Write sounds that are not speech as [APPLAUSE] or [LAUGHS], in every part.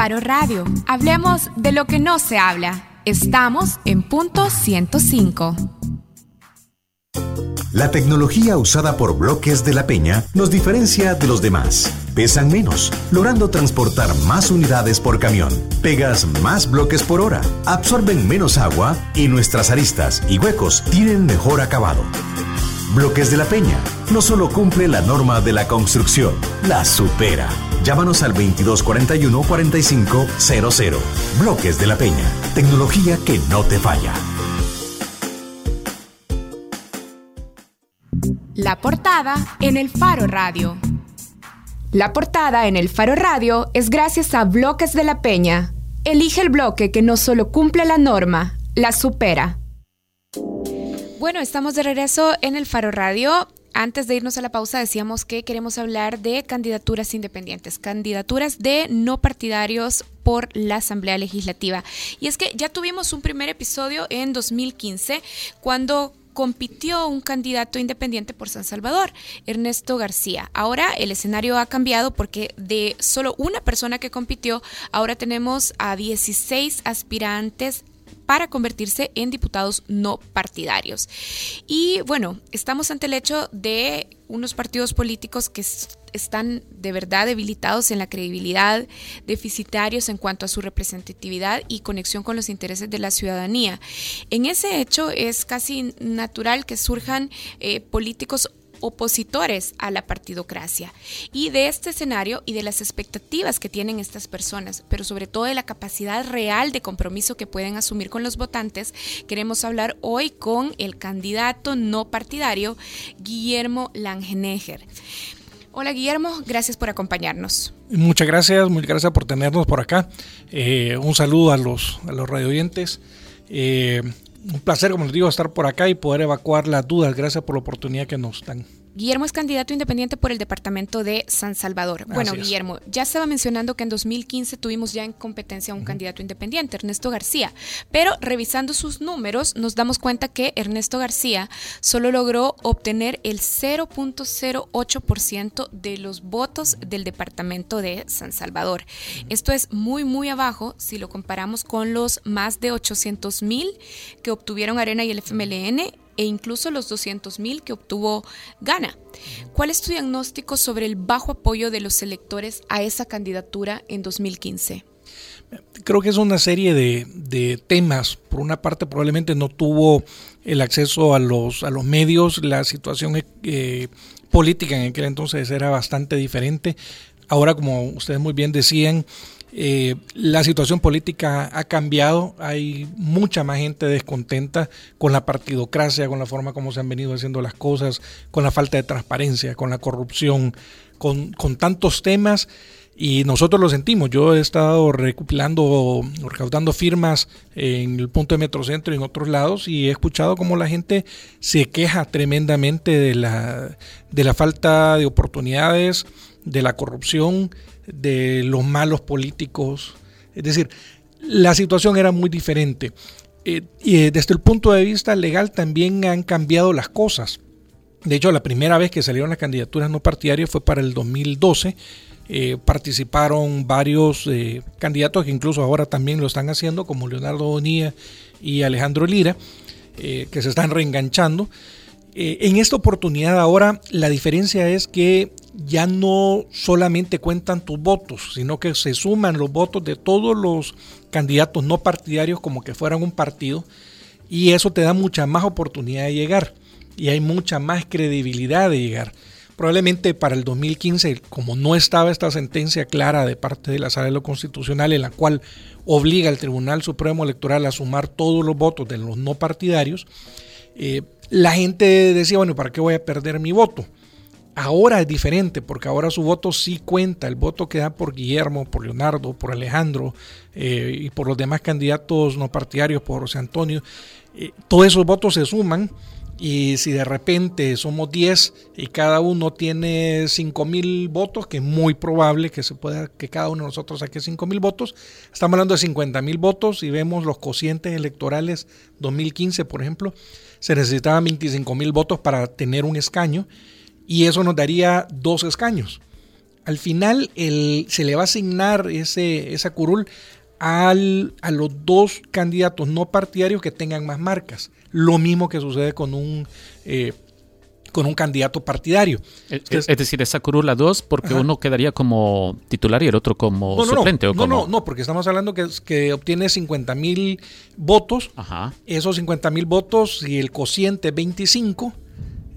Faro Radio. Hablemos de lo que no se habla. Estamos en punto 105. La tecnología usada por bloques de la Peña nos diferencia de los demás. Pesan menos, logrando transportar más unidades por camión. Pegas más bloques por hora, absorben menos agua y nuestras aristas y huecos tienen mejor acabado. Bloques de la Peña no solo cumple la norma de la construcción, la supera. Llámanos al 2241-4500. Bloques de la Peña. Tecnología que no te falla. La portada en el Faro Radio. La portada en el Faro Radio es gracias a Bloques de la Peña. Elige el bloque que no solo cumple la norma, la supera. Bueno, estamos de regreso en el Faro Radio. Antes de irnos a la pausa decíamos que queremos hablar de candidaturas independientes, candidaturas de no partidarios por la Asamblea Legislativa. Y es que ya tuvimos un primer episodio en 2015 cuando compitió un candidato independiente por San Salvador, Ernesto García. Ahora el escenario ha cambiado porque de solo una persona que compitió, ahora tenemos a 16 aspirantes para convertirse en diputados no partidarios. Y bueno, estamos ante el hecho de unos partidos políticos que están de verdad debilitados en la credibilidad, deficitarios en cuanto a su representatividad y conexión con los intereses de la ciudadanía. En ese hecho es casi natural que surjan eh, políticos opositores a la partidocracia. Y de este escenario y de las expectativas que tienen estas personas, pero sobre todo de la capacidad real de compromiso que pueden asumir con los votantes, queremos hablar hoy con el candidato no partidario Guillermo Langenegger. Hola Guillermo, gracias por acompañarnos. Muchas gracias, muchas gracias por tenernos por acá. Eh, un saludo a los, a los radio oyentes. Eh, un placer, como les digo, estar por acá y poder evacuar las dudas. Gracias por la oportunidad que nos dan. Guillermo es candidato independiente por el departamento de San Salvador. Bueno, Guillermo, ya estaba mencionando que en 2015 tuvimos ya en competencia un candidato independiente, Ernesto García, pero revisando sus números nos damos cuenta que Ernesto García solo logró obtener el 0.08% de los votos del departamento de San Salvador. Esto es muy, muy abajo si lo comparamos con los más de 800 mil que obtuvieron Arena y el FMLN e incluso los 200.000 que obtuvo Gana. ¿Cuál es tu diagnóstico sobre el bajo apoyo de los electores a esa candidatura en 2015? Creo que es una serie de, temas. Por una parte, probablemente no tuvo el acceso a los, a los medios, la situación eh, política en aquel entonces era bastante diferente. Ahora, como ustedes muy bien decían, eh, la situación política ha cambiado, hay mucha más gente descontenta con la partidocracia, con la forma como se han venido haciendo las cosas, con la falta de transparencia, con la corrupción, con, tantos temas y nosotros lo sentimos. Yo he estado recopilando, recaudando firmas en el punto de Metrocentro y en otros lados y he escuchado cómo la gente se queja tremendamente de la, de la falta de oportunidades, de la corrupción, de los malos políticos. Es decir, la situación era muy diferente. Eh, y eh, desde el punto de vista legal también han cambiado las cosas. De hecho, la primera vez que salieron las candidaturas no partidarias fue para el 2012. Eh, participaron varios candidatos que incluso ahora también lo están haciendo, como Leonardo Bonilla y Alejandro Lira, que se están reenganchando. en esta oportunidad ahora la diferencia es que ya no solamente cuentan tus votos, sino que se suman los votos de todos los candidatos no partidarios como que fueran un partido y eso te da mucha más oportunidad de llegar y hay mucha más credibilidad de llegar. Probablemente para el 2015, como no estaba esta sentencia clara de parte de la Sala de lo Constitucional en la cual obliga al Tribunal Supremo Electoral a sumar todos los votos de los no partidarios, eh, la gente decía, bueno, ¿para qué voy a perder mi voto? Ahora es diferente porque ahora su voto sí cuenta, el voto que da por Guillermo, por Leonardo, por Alejandro eh, y por los demás candidatos no partidarios, por José Antonio, eh, todos esos votos se suman y si de repente somos 10 y cada uno tiene 5 mil votos, que es muy probable que se pueda que cada uno de nosotros saque 5 mil votos, estamos hablando de 50 mil votos y vemos los cocientes electorales 2015, por ejemplo, se necesitaban 25 mil votos para tener un escaño y eso nos daría dos escaños. Al final el, se le va a asignar ese, esa curul al, a los dos candidatos no partidarios que tengan más marcas. Lo mismo que sucede con un eh, con un candidato partidario. Es, decir, esa curula dos porque uno quedaría como titular y el otro como no, suplente. No, ¿o como... no, no, porque estamos hablando que, que obtiene 50 mil votos. Ajá. Esos 50 mil votos, si el cociente 25,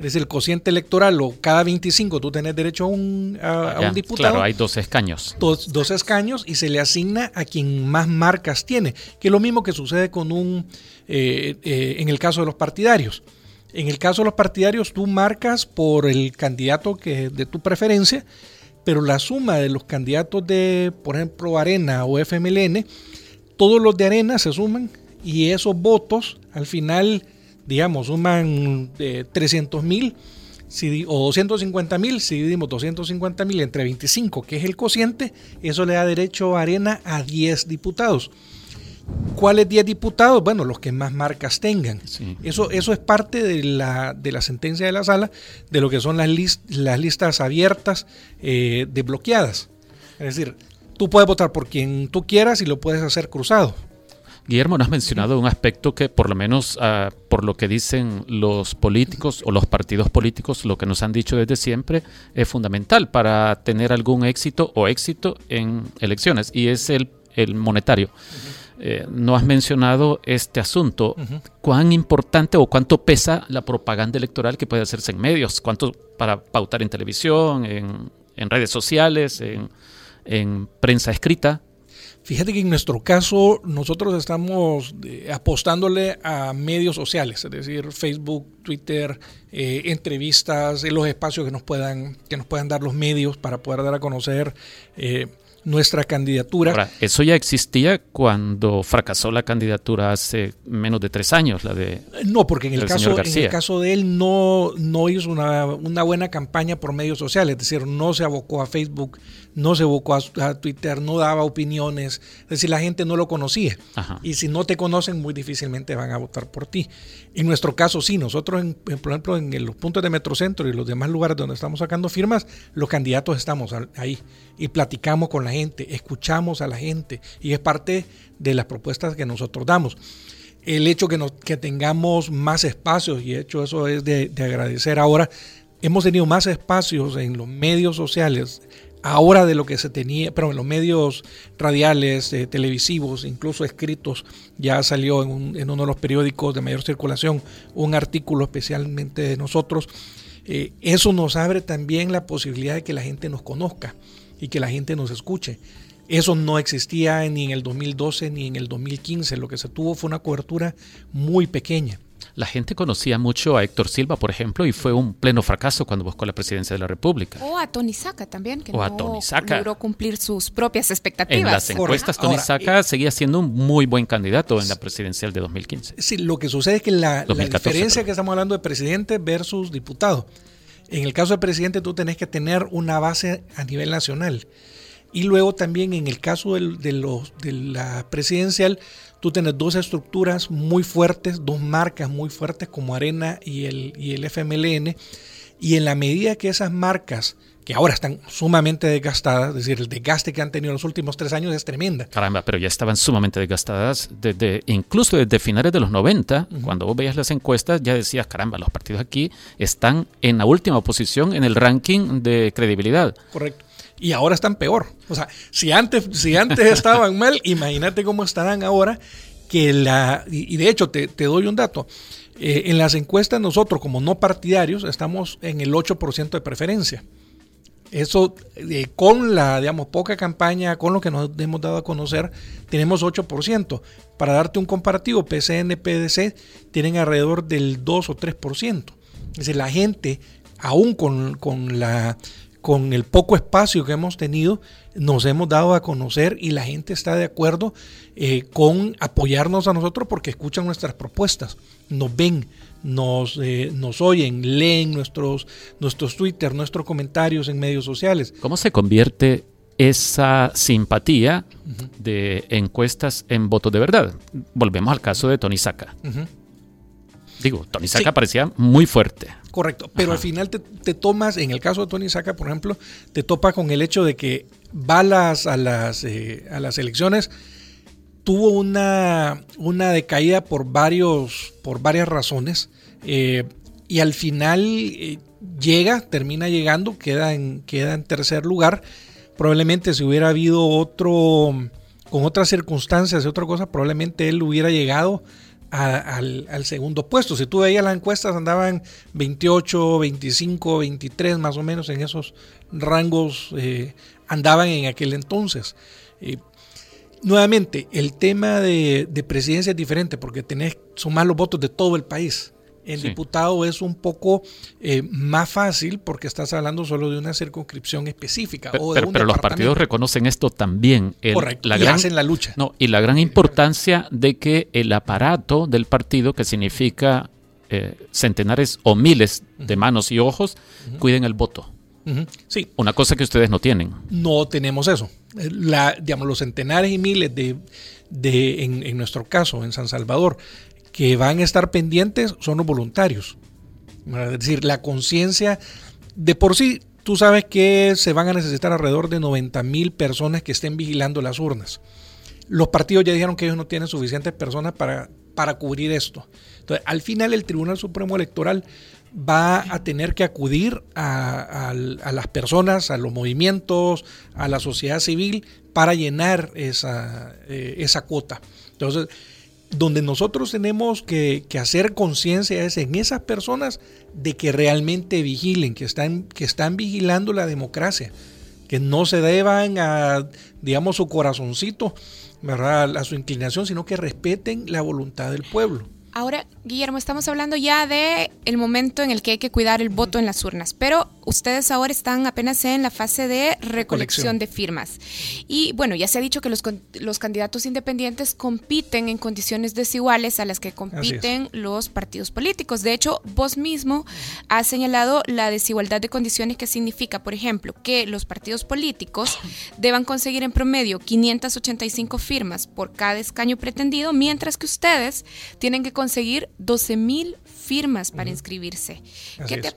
es el cociente electoral o cada 25 tú tenés derecho a un, a, un diputado. Claro, hay dos escaños. Dos, dos, escaños y se le asigna a quien más marcas tiene, que es lo mismo que sucede con un, eh, eh, en el caso de los partidarios. En el caso de los partidarios, tú marcas por el candidato que de tu preferencia, pero la suma de los candidatos de, por ejemplo, Arena o FMLN, todos los de Arena se suman y esos votos al final, digamos, suman 300 eh, mil o 250 mil, si dividimos 250 mil entre 25, que es el cociente, eso le da derecho a Arena a 10 diputados. ¿Cuáles 10 diputados? Bueno, los que más marcas tengan. Eso, eso es parte de la, de la sentencia de la sala, de lo que son las, las listas abiertas eh, desbloqueadas. Es decir, tú puedes votar por quien tú quieras y lo puedes hacer cruzado. Guillermo, nos has mencionado un aspecto que por lo menos ah, por lo que dicen los políticos o los partidos políticos, lo que nos han dicho desde siempre, es fundamental para tener algún éxito o éxito en elecciones y es el, el monetario. Eh, no has mencionado este asunto. ¿Cuán importante o cuánto pesa la propaganda electoral que puede hacerse en medios? ¿Cuánto para pautar en televisión, en, redes sociales, en, prensa escrita? Fíjate que en nuestro caso nosotros estamos eh, apostándole a medios sociales, es decir, Facebook, Twitter, eh, entrevistas, los espacios que nos puedan que nos puedan dar los medios para poder dar a conocer nuestra candidatura. eso ya existía cuando fracasó la candidatura hace menos de tres años, la de No, porque en el, caso, en el caso de él no, no hizo una, una, buena campaña por medios sociales, es decir, no se abocó a Facebook, no se abocó a, Twitter, no daba opiniones, es decir, la gente no lo conocía. Y si no te conocen, muy difícilmente van a votar por ti. En nuestro caso, sí, nosotros, en, por ejemplo, en los puntos de Metrocentro y los demás lugares donde estamos sacando firmas, los candidatos estamos ahí y platicamos con la gente, escuchamos a la gente y es parte de las propuestas que nosotros damos. El hecho que, nos, que tengamos más espacios, y de hecho eso es de, agradecer ahora, hemos tenido más espacios en los medios sociales ahora de lo que se tenía, pero en los medios radiales, eh, televisivos, incluso escritos, ya salió en, uno de los periódicos de mayor circulación un artículo especialmente de nosotros. Eh, eso nos abre también la posibilidad de que la gente nos conozca y que la gente nos escuche. Eso no existía ni en el 2012 ni en el 2015. Lo que se tuvo fue una cobertura muy pequeña. La gente conocía mucho a Héctor Silva, por ejemplo, y fue un pleno fracaso cuando buscó la presidencia de la República. O a Tony Saca también, que no logró cumplir sus propias expectativas. En las encuestas, Tony Saca eh, seguía siendo un muy buen candidato en la presidencial de 2015. Sí, lo que sucede es que la, la diferencia que estamos hablando de presidente versus diputado. En el caso del presidente tú tenés que tener una base a nivel nacional. Y luego también en el caso de, los, de la presidencial, tú tienes dos estructuras muy fuertes, dos marcas muy fuertes como Arena y el, y el FMLN. Y en la medida que esas marcas que ahora están sumamente desgastadas, es decir, el desgaste que han tenido en los últimos tres años es tremenda. Caramba, pero ya estaban sumamente desgastadas, desde, incluso desde finales de los 90, cuando vos veías las encuestas, ya decías, caramba, los partidos aquí están en la última posición en el ranking de credibilidad. Correcto. Y ahora están peor. O sea, si antes, si antes estaban mal, [LAUGHS] imagínate cómo estarán ahora. Que la, y, de hecho, te, doy un dato. Eh, en las encuestas nosotros como no partidarios estamos en el 8% de preferencia. Eso, eh, con la, digamos, poca campaña, con lo que nos hemos dado a conocer, tenemos 8%. Para darte un comparativo, PCN, PDC tienen alrededor del 2 o 3%. Es decir, la gente, aún con, con, la, con el poco espacio que hemos tenido, nos hemos dado a conocer y la gente está de acuerdo eh, con apoyarnos a nosotros porque escuchan nuestras propuestas, nos ven, nos, eh, nos oyen, leen nuestros, nuestros Twitter, nuestros comentarios en medios sociales. ¿Cómo se convierte esa simpatía de encuestas en votos de verdad? Volvemos al caso de Tony Saca. Digo, Tony Saca parecía muy fuerte. Correcto, pero al final te, tomas, en el caso de Tony Saca, por ejemplo, te topa con el hecho de que va a las, a las, eh, a las elecciones, tuvo una, una decaída por, varios, por varias razones, eh, y al final eh, llega, termina llegando, queda en, queda en tercer lugar. Probablemente si hubiera habido otro, con otras circunstancias y otra cosa, probablemente él hubiera llegado al, segundo puesto. Si tú veías las encuestas, andaban 28, 25, 23 más o menos en esos rangos, eh, andaban en aquel entonces. Eh, nuevamente, el tema de, de, presidencia es diferente porque tenés, sumar los votos de todo el país. El diputado es un poco eh, más fácil porque estás hablando solo de una circunscripción específica. Pero, pero, los partidos reconocen esto también. Correcto, la y gran, hacen la lucha. No, y la gran importancia de que el aparato del partido, que significa eh, centenares o miles de manos y ojos, cuiden el voto. Sí. Una cosa que ustedes no tienen. No tenemos eso. La, digamos, los centenares y miles de, de en, en, nuestro caso, en San Salvador, que van a estar pendientes son los voluntarios. Es decir, la conciencia de por sí, tú sabes que se van a necesitar alrededor de 90 mil personas que estén vigilando las urnas. Los partidos ya dijeron que ellos no tienen suficientes personas para, para cubrir esto. Entonces, al final el Tribunal Supremo Electoral va a tener que acudir a, las personas, a los movimientos, a la sociedad civil para llenar esa, eh, esa cuota. Entonces, donde nosotros tenemos que, hacer conciencia es en esas personas de que realmente vigilen, que están, que están vigilando la democracia, que no se deban a, digamos, su corazoncito, ¿verdad? a su inclinación, sino que respeten la voluntad del pueblo. Ahora, Guillermo, estamos hablando ya de el momento en el que hay que cuidar el voto en las urnas, pero ustedes ahora están apenas en la fase de recolección de firmas. Y bueno, ya se ha dicho que los, los candidatos independientes compiten en condiciones desiguales a las que compiten los partidos políticos. De hecho, vos mismo has señalado la desigualdad de condiciones que significa, por ejemplo, que los partidos políticos deban conseguir en promedio 585 firmas por cada escaño pretendido, mientras que ustedes tienen que conseguir 12 mil firmas para inscribirse. ¿Qué te,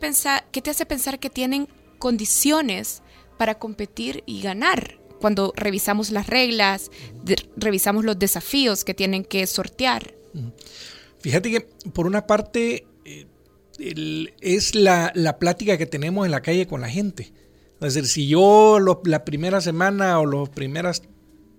¿Qué te hace pensar que tienen condiciones para competir y ganar? Cuando revisamos las reglas, revisamos los desafíos que tienen que sortear. Fíjate que por una parte eh, es la, plática que tenemos en la calle con la gente. Es decir, si yo la primera semana o las primeras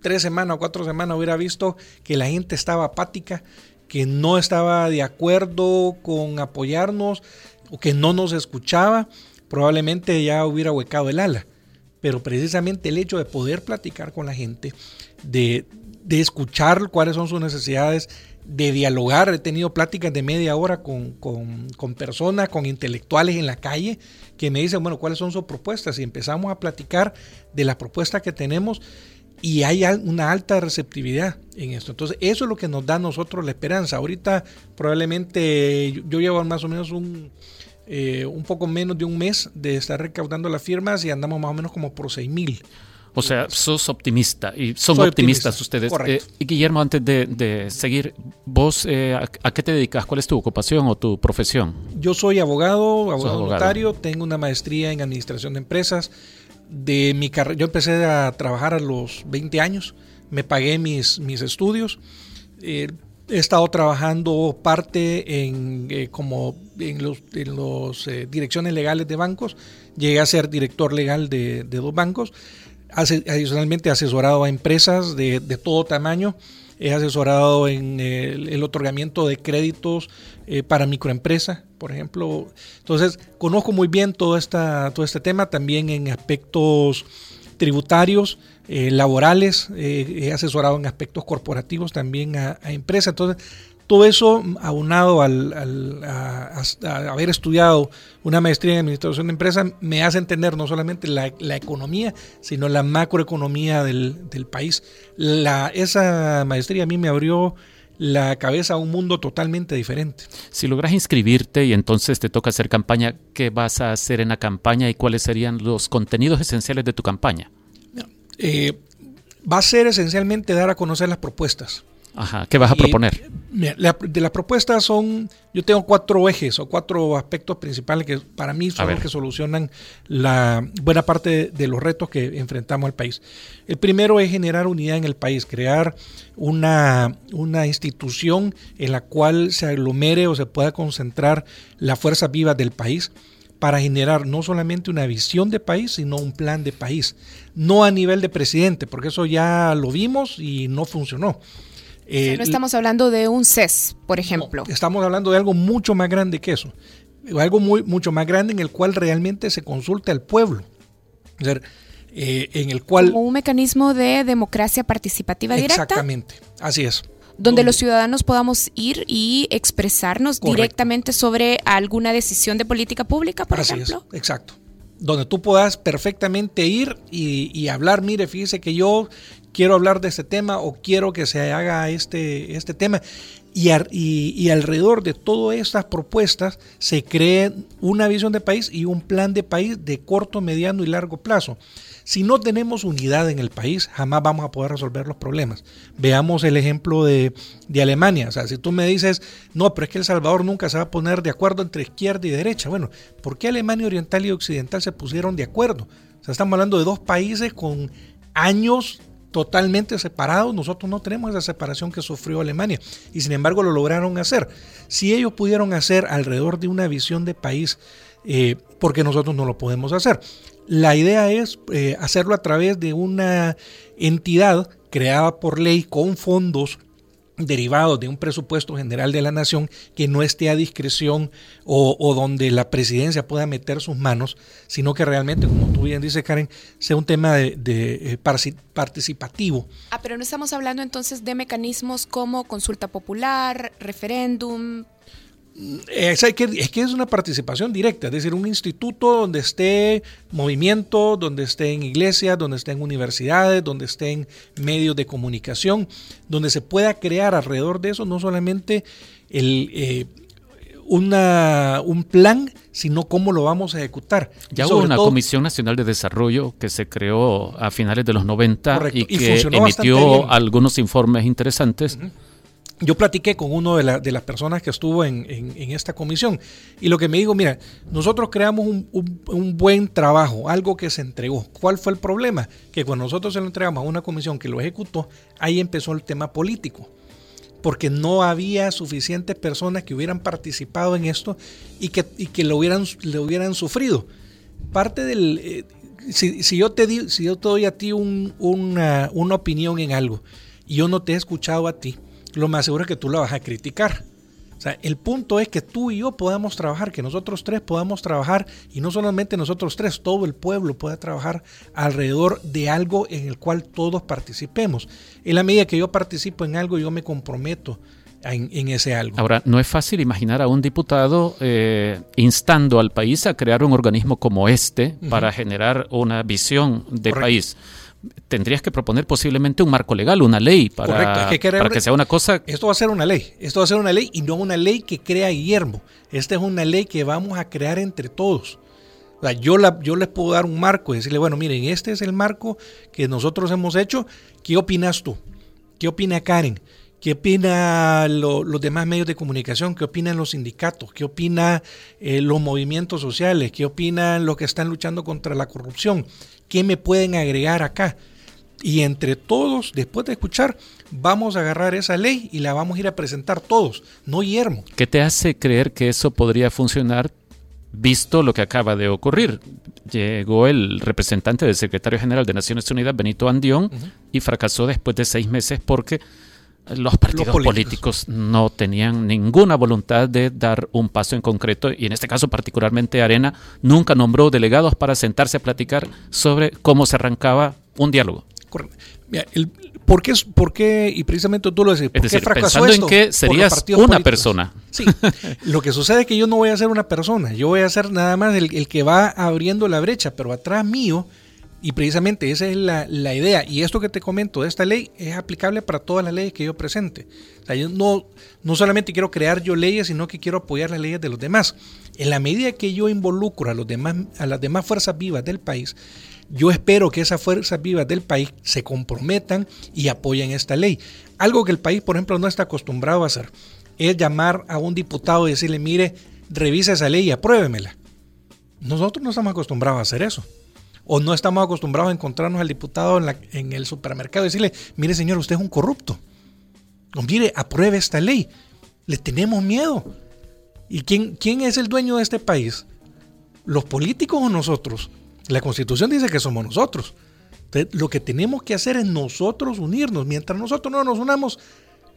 tres semanas o cuatro semanas hubiera visto que la gente estaba apática, que no estaba de acuerdo con apoyarnos o que no nos escuchaba, probablemente ya hubiera huecado el ala. Pero precisamente el hecho de poder platicar con la gente, de, escuchar cuáles son sus necesidades, de dialogar. He tenido pláticas de media hora con, con, personas, con intelectuales en la calle, que me dicen, bueno, cuáles son sus propuestas. Y empezamos a platicar de las propuestas que tenemos y hay una alta receptividad en esto. Entonces, eso es lo que nos da a nosotros la esperanza. Ahorita probablemente yo llevo más o menos un, eh, un poco menos de un mes de estar recaudando las firmas y andamos más o menos como por 6 mil. O sea, sos optimista y son optimistas ustedes. Eh, y Guillermo, antes de, seguir, ¿vos eh, a, qué te dedicas? ¿Cuál es tu ocupación o tu profesión? Yo soy abogado, abogado notario, tengo una maestría en administración de empresas de mi carrera, yo empecé a trabajar a los 20 años, me pagué mis, mis estudios, eh, he estado trabajando parte en, eh, como en los, en los eh, direcciones legales de bancos, llegué a ser director legal de, dos bancos, adicionalmente asesorado a empresas de, de todo tamaño, he asesorado en el, otorgamiento de créditos eh, para microempresas, por ejemplo. Entonces, conozco muy bien todo, esta, todo este tema, también en aspectos tributarios, eh, laborales, eh, he asesorado en aspectos corporativos también a, empresas. Entonces, todo eso aunado al, a, haber estudiado una maestría en administración de empresas me hace entender no solamente la, economía, sino la macroeconomía del, país. La, esa maestría a mí me abrió la cabeza a un mundo totalmente diferente. Si logras inscribirte y entonces te toca hacer campaña, ¿qué vas a hacer en la campaña y cuáles serían los contenidos esenciales de tu campaña? Eh, va a ser esencialmente dar a conocer las propuestas Ajá, ¿qué vas a proponer? de las propuestas son, yo tengo cuatro ejes o cuatro aspectos principales que para mí son los que solucionan la buena parte de, los retos que enfrentamos al país. El primero es generar unidad en el país, crear una, una institución en la cual se aglomere o se pueda concentrar la fuerza viva del país para generar no solamente una visión de país, sino un plan de país. No a nivel de presidente, porque eso ya lo vimos y no funcionó eh, no estamos hablando de un CES, por ejemplo. estamos hablando de algo mucho más grande que eso. Algo muy, mucho más grande en el cual realmente se consulte al pueblo. Eh, en el cual... Como un mecanismo de democracia participativa directa. Exactamente, así es. Donde los ciudadanos podamos ir y expresarnos directamente sobre alguna decisión de política pública, por así ejemplo. Es, exacto donde tú puedas perfectamente ir y, y, hablar, mire, fíjese que yo quiero hablar de este tema o quiero que se haga este, este tema. Y, y, alrededor de todas estas propuestas se cree una visión de país y un plan de país de corto, mediano y largo plazo. Si no tenemos unidad en el país, jamás vamos a poder resolver los problemas. Veamos el ejemplo de, de, Alemania. O sea, si tú me dices, no, pero es que El Salvador nunca se va a poner de acuerdo entre izquierda y derecha. Bueno, ¿por qué Alemania Oriental y Occidental se pusieron de acuerdo? O sea, estamos hablando de dos países con años totalmente separados. Nosotros no tenemos esa separación que sufrió Alemania y sin embargo lo lograron hacer. Si ellos pudieron hacer alrededor de una visión de país, eh, porque nosotros no lo podemos hacer. La idea es eh, hacerlo a través de una entidad creada por ley con fondos derivados de un presupuesto general de la nación que no esté a discreción o, donde la presidencia pueda meter sus manos, sino que realmente, como tú bien dices, Karen, sea un tema de, eh, participativo. Ah, pero no estamos hablando entonces de mecanismos como consulta popular, referéndum, es que, es que es una participación directa, es decir, un instituto donde esté movimiento, donde estén iglesias, donde estén universidades, donde estén medios de comunicación, donde se pueda crear alrededor de eso no solamente el, eh, una, un plan, sino cómo lo vamos a ejecutar. Ya hubo una Comisión Nacional de Desarrollo que se creó a finales de los 90 y que emitió algunos informes interesantes yo platiqué con uno de, las personas que estuvo en, esta comisión y lo que me dijo, mira, nosotros creamos un, buen trabajo, algo que se entregó. ¿Cuál fue el problema? Que cuando nosotros se lo entregamos a una comisión que lo ejecutó, ahí empezó el tema político, porque no había suficientes personas que hubieran participado en esto y que, lo, hubieran, sufrido. Parte del... Eh, si, yo te di, si yo te doy a ti una, una opinión en algo y yo no te he escuchado a ti, lo más seguro es que tú la vas a criticar. O sea, el punto es que tú y yo podamos trabajar, que nosotros tres podamos trabajar, y no solamente nosotros tres, todo el pueblo pueda trabajar alrededor de algo en el cual todos participemos. En la medida que yo participo en algo, yo me comprometo en, ese algo. Ahora, no es fácil imaginar a un diputado eh, instando al país a crear un organismo como este para generar una visión de país tendrías que proponer posiblemente un marco legal, una ley para, que, para que sea una cosa. Esto va a ser una ley, esto va a ser una ley y no una ley que crea Guillermo. Esta es una ley que vamos a crear entre todos. yo, la, yo les puedo dar un marco y decirle, bueno, miren, este es el marco que nosotros hemos hecho. ¿Qué opinas tú? ¿Qué opina Karen? ¿Qué opinan los demás medios de comunicación? ¿Qué opinan los sindicatos? ¿Qué opinan eh, los movimientos sociales? ¿Qué opinan los que están luchando contra la corrupción? ¿Qué me pueden agregar acá? Y entre todos, después de escuchar, vamos a agarrar esa ley y la vamos a ir a presentar todos, no yermo. ¿Qué te hace creer que eso podría funcionar visto lo que acaba de ocurrir? Llegó el representante del secretario general de Naciones Unidas, Benito Andión, y fracasó después de seis meses porque los partidos políticos. no tenían ninguna voluntad de dar un paso en concreto y en este caso particularmente Arena nunca nombró delegados para sentarse a platicar sobre cómo se arrancaba un diálogo. ¿por, qué, ¿Por qué? Y precisamente tú lo decís, ¿por qué fracasó pensando en que serías una persona. Sí, [LAUGHS] lo que sucede es que yo no voy a ser una persona, yo voy a ser nada más el, el que va abriendo la brecha, pero atrás mío Y precisamente esa es la, la, idea. Y esto que te comento de esta ley es aplicable para todas las leyes que yo presente. No, no solamente quiero crear yo leyes, sino que quiero apoyar las leyes de los demás. En la medida que yo involucro a, los demás, a las demás fuerzas vivas del país, yo espero que esas fuerzas vivas del país se comprometan y apoyen esta ley. Algo que el país, por ejemplo, no está acostumbrado a hacer es llamar a un diputado y decirle, mire, revisa esa ley y apruébemela. Nosotros no estamos acostumbrados a hacer eso. O no estamos acostumbrados a encontrarnos al diputado en, el supermercado y decirle, mire señor, usted es un corrupto. O mire, apruebe esta ley. Le tenemos miedo. ¿Y quién, quién es el dueño de este país? ¿Los políticos o nosotros? La constitución dice que somos nosotros. lo que tenemos que hacer es nosotros unirnos. Mientras nosotros no nos unamos,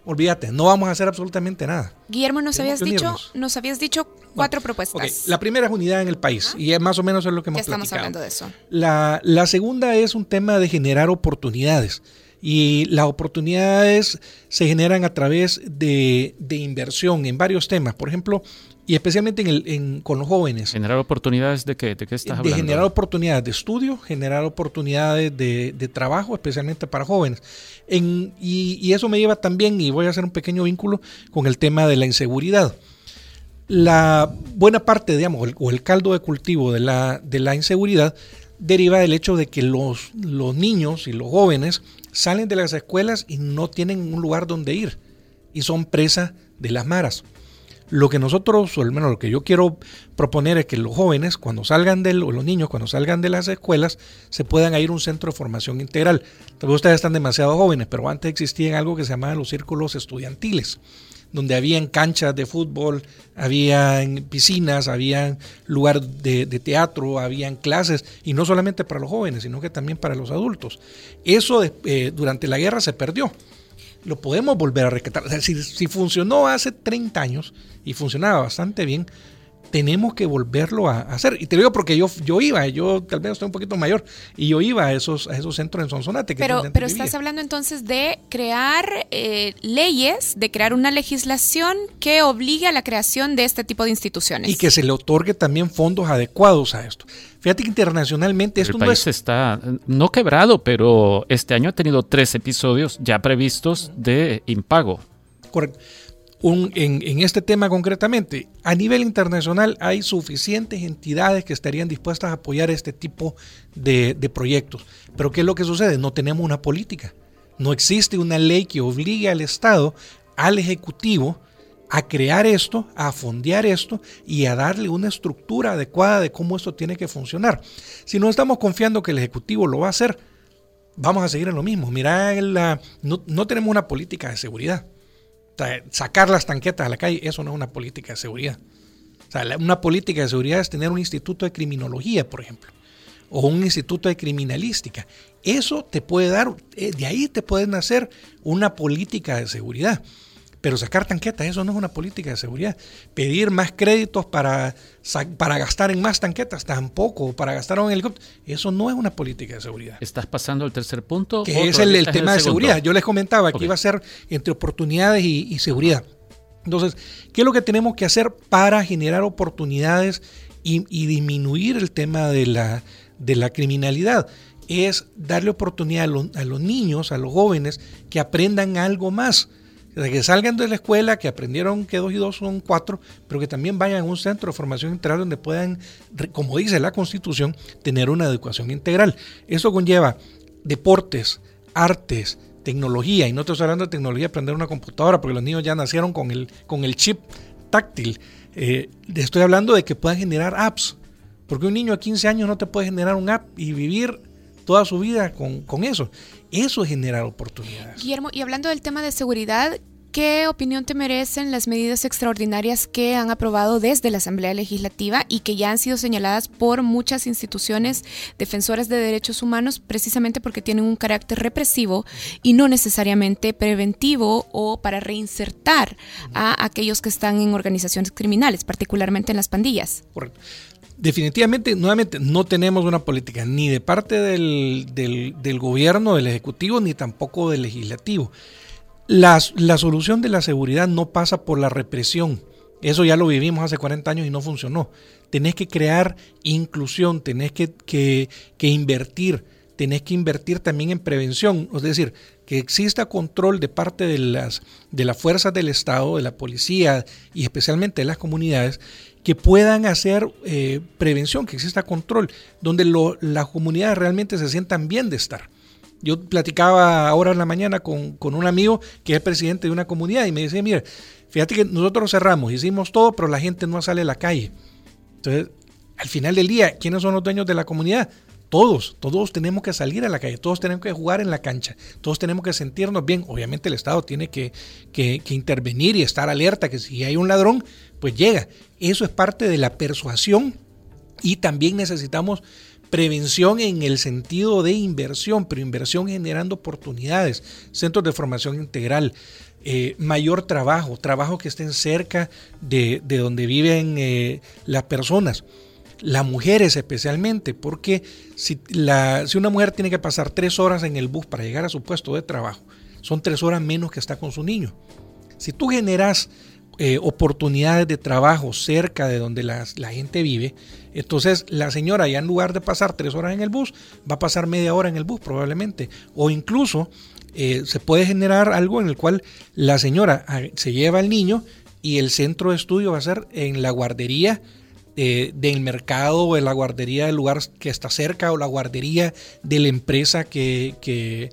olvídate, no vamos a hacer absolutamente nada. Guillermo, nos habías dicho, nos habías dicho cuatro propuestas. La primera es unidad en el país y es más o menos es lo que hemos ya estamos hablando de eso. La, la segunda es un tema de generar oportunidades y las oportunidades se generan a través de, de inversión en varios temas. Por ejemplo, y especialmente en el, con los jóvenes. ¿Generar oportunidades de qué? ¿De qué estás hablando? De generar oportunidades de estudio, generar oportunidades de, de trabajo, especialmente para jóvenes. Y, eso me lleva también, y voy a hacer un pequeño vínculo con el tema de la inseguridad. La buena parte, digamos, o el caldo de cultivo de la, de la inseguridad deriva del hecho de que los, los niños y los jóvenes salen de las escuelas y no tienen un lugar donde ir y son presa de las maras. Lo que nosotros, o al menos lo que yo quiero proponer es que los jóvenes, cuando salgan del, o los niños, cuando salgan de las escuelas, se puedan ir a un centro de formación integral. Tal ustedes están demasiado jóvenes, pero antes existían algo que se llamaban los círculos estudiantiles, donde habían canchas de fútbol, habían piscinas, habían lugar de, teatro, habían clases, y no solamente para los jóvenes, sino que también para los adultos. Eso eh, durante la guerra se perdió lo podemos volver a rescatar. si, funcionó hace 30 años y funcionaba bastante bien, tenemos que volverlo a hacer. Y te digo porque yo, yo iba, yo tal vez estoy un poquito mayor, y yo iba a esos, a esos centros en Sonsonate. pero pero estás hablando entonces de crear eh, leyes, de crear una legislación que obligue a la creación de este tipo de instituciones. Y que se le otorgue también fondos adecuados a esto. Fíjate que internacionalmente esto el país está no quebrado, pero este año ha tenido tres episodios ya previstos de impago. Correcto. Un, en, este tema concretamente, a nivel internacional hay suficientes entidades que estarían dispuestas a apoyar este tipo de, proyectos. Pero ¿qué es lo que sucede? No tenemos una política. No existe una ley que obligue al Estado, al Ejecutivo, a crear esto, a fondear esto y a darle una estructura adecuada de cómo esto tiene que funcionar. Si no estamos confiando que el Ejecutivo lo va a hacer, vamos a seguir en lo mismo. Mira, la, no, no tenemos una política de seguridad. Sacar las tanquetas a la calle, eso no es una política de seguridad. O sea, una política de seguridad es tener un instituto de criminología, por ejemplo, o un instituto de criminalística. Eso te puede dar, eh, de ahí te pueden hacer una política de seguridad. Pero sacar tanquetas, eso no es una política de seguridad. Pedir más créditos para, para gastar en más tanquetas, tampoco. Para gastar en helicóptero, eso no es una política de seguridad. ¿Estás pasando al tercer punto? Que es el, tema de seguridad. Yo les comentaba que iba a ser entre oportunidades y, seguridad. Entonces, ¿qué es lo que tenemos que hacer para generar oportunidades y, disminuir el tema de la, de la criminalidad? Es darle oportunidad a los niños, a los jóvenes, que aprendan algo más que salgan de la escuela, que aprendieron que dos y dos son cuatro, pero que también vayan a un centro de formación integral donde puedan, como dice la Constitución, tener una educación integral. Eso conlleva deportes, artes, tecnología, y no estoy hablando de tecnología, aprender una computadora, porque los niños ya nacieron con el, con el chip táctil. Eh, estoy hablando de que puedan generar apps, porque un niño a 15 años no te puede generar un app y vivir toda su vida con, con eso. Eso es generar oportunidades. Guillermo, y hablando del tema de seguridad, ¿Qué opinión te merecen las medidas extraordinarias que han aprobado desde la Asamblea Legislativa y que ya han sido señaladas por muchas instituciones defensoras de derechos humanos precisamente porque tienen un carácter represivo y no necesariamente preventivo o para reinsertar a aquellos que están en organizaciones criminales, particularmente en las pandillas? Correcto definitivamente, nuevamente, no tenemos una política ni de parte del, del, gobierno, del ejecutivo, ni tampoco del legislativo. La, la, solución de la seguridad no pasa por la represión, Eso ya lo vivimos hace 40 años y no funcionó. Tenés que crear inclusión, tenés que, que, que invertir, tenés que invertir también en prevención, es decir, que exista control de parte de las, de las fuerzas del Estado, de la policía y especialmente de las comunidades, que puedan hacer eh, prevención, que exista control, donde las comunidades realmente se sientan bien de estar. Yo platicaba ahora en la mañana con, un amigo que es presidente de una comunidad y me decía, mire, fíjate que nosotros cerramos, hicimos todo, pero la gente no sale a la calle. Entonces, al final del día, ¿quiénes son los dueños de la comunidad? Todos, todos tenemos que salir a la calle, todos tenemos que jugar en la cancha, todos tenemos que sentirnos bien. Obviamente el Estado tiene que, intervenir y estar alerta que si hay un ladrón, pues llega. Eso es parte de la persuasión y también necesitamos prevención en el sentido de inversión, pero inversión generando oportunidades, centros de formación integral, eh, mayor trabajo, trabajo que estén cerca de, donde viven eh, las personas las mujeres especialmente, porque si, la, si una mujer tiene que pasar tres horas en el bus para llegar a su puesto de trabajo, son tres horas menos que está con su niño. Si tú generas eh, oportunidades de trabajo cerca de donde la, gente vive, entonces la señora ya en lugar de pasar tres horas en el bus, va a pasar media hora en el bus probablemente. O incluso eh, se puede generar algo en el cual la señora ah, se lleva al niño y el centro de estudio va a ser en la guardería eh, del mercado o de la guardería del lugar que está cerca o la guardería de la empresa que, que,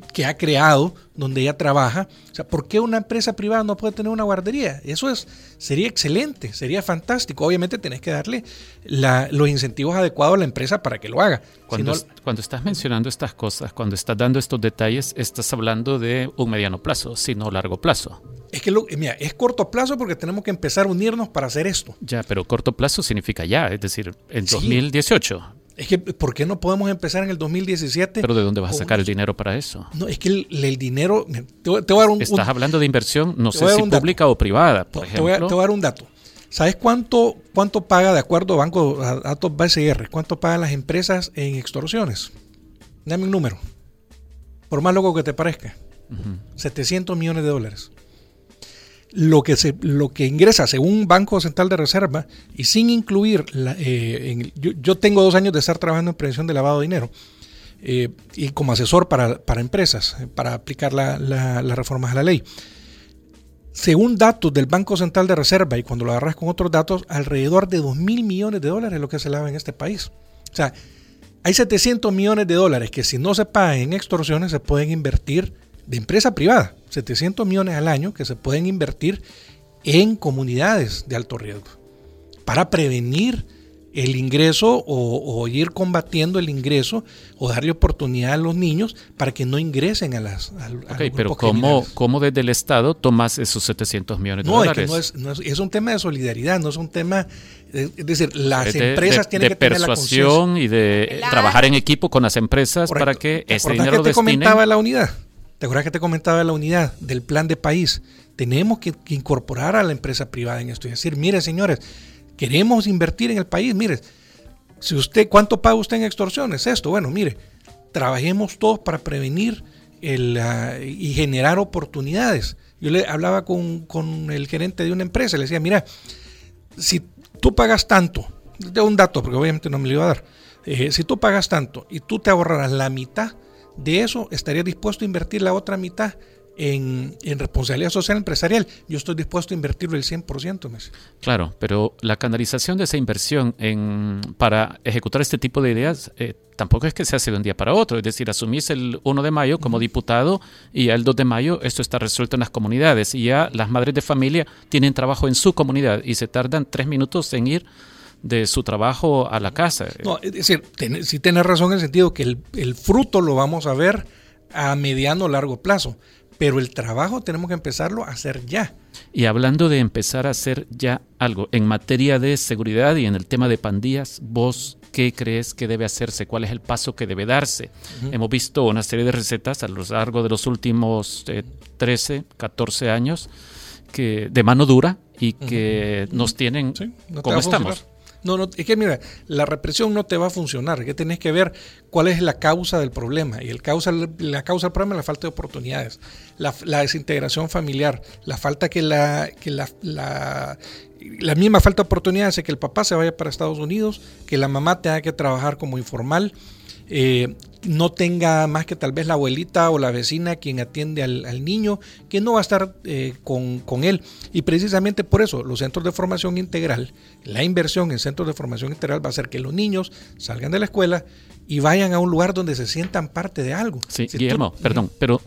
que, ha creado, donde ella trabaja. O sea, ¿por qué una empresa privada no puede tener una guardería? Eso es, sería excelente, sería fantástico. Obviamente tenés que darle los incentivos adecuados a la empresa para que lo haga. Cuando, cuando estás mencionando estas cosas, cuando estás dando estos detalles, estás hablando de un mediano plazo, sino largo plazo. Es que lo, mira, es corto plazo porque tenemos que empezar a unirnos para hacer esto. Ya, pero corto plazo significa ya, es decir, en 2018. Es que, ¿por qué no podemos empezar en el 2017? Pero ¿de dónde vas a sacar el dinero para eso? No, es que el, dinero... Te, voy a dar un, Estás hablando de inversión, no sé si pública o privada, por ejemplo. Te voy, a, dar un dato. ¿Sabes cuánto, cuánto paga, de acuerdo a Banco a Datos BSR, cuánto pagan las empresas en extorsiones? Dame un número. Por más loco que te parezca. 700 millones de dólares lo que, se, lo que ingresa según Banco Central de Reserva y sin incluir, la, eh, yo, tengo dos años de estar trabajando en prevención de lavado de dinero eh, y como asesor para, empresas, eh, para aplicar las reformas a la ley. Según datos del Banco Central de Reserva y cuando lo agarras con otros datos, alrededor de 2 mil millones de dólares es lo que se lava en este país. O sea, hay 700 millones de dólares que si no se pagan en extorsiones se pueden invertir de empresa privada, 700 millones al año que se pueden invertir en comunidades de alto riesgo para prevenir el ingreso o, ir combatiendo el ingreso o darle oportunidad a los niños para que no ingresen a las a, pero ¿cómo, ¿cómo, desde el Estado tomas esos 700 millones de dólares? Es, que no es, es, un tema de solidaridad, no es un tema... Es decir, las empresas tienen que tener la persuasión y de trabajar en equipo con las empresas para que ese dinero lo destinen... comentaba la unidad? ¿Te acuerdas que te comentaba la unidad del plan de país? Tenemos que, incorporar a la empresa privada en esto y decir, mire señores, queremos invertir en el país, mire, si usted, ¿cuánto paga usted en extorsiones? Esto, bueno, mire, trabajemos todos para prevenir el, ah, y generar oportunidades. Yo le hablaba con, el gerente de una empresa, le decía, mira, si tú pagas tanto, de un dato, porque obviamente no me lo iba a dar, eh, si tú pagas tanto y tú te ahorrarás la mitad, de eso estaría dispuesto a invertir la otra mitad en, responsabilidad social empresarial. Yo estoy dispuesto a invertirlo el 100%. Claro, pero la canalización de esa inversión en, para ejecutar este tipo de ideas eh, tampoco es que se hace de un día para otro. Es decir, asumís el 1 de mayo como diputado y el 2 de mayo esto está resuelto en las comunidades y ya las madres de familia tienen trabajo en su comunidad y se tardan tres minutos en ir de su trabajo a la casa. No, es decir, si tienes razón en el sentido que el, fruto lo vamos a ver a mediano o largo plazo, pero el trabajo tenemos que empezarlo a hacer ya. Y hablando de empezar a hacer ya algo, en materia de seguridad y en el tema de pandillas, vos qué crees que debe hacerse, cuál es el paso que debe darse. Hemos visto una serie de recetas a lo largo de los últimos 13, eh, 14 años que de mano dura y que nos tienen como estamos. No, no, es que mira, la represión no te va a funcionar, que tenés que ver cuál es la causa del problema. Y el causa, la causa del problema es la falta de oportunidades, la, desintegración familiar, la falta que la, que la, la, la misma falta de oportunidades es que el papá se vaya para Estados Unidos, que la mamá tenga que trabajar como informal, eh, no tenga más que tal vez la abuelita o la vecina quien atiende al, niño, que no va a estar eh, con, con, él. Y precisamente por eso los centros de formación integral, la inversión en centros de formación integral va a hacer que los niños salgan de la escuela y vayan a un lugar donde se sientan parte de algo. Sí, Guillermo, perdón, pero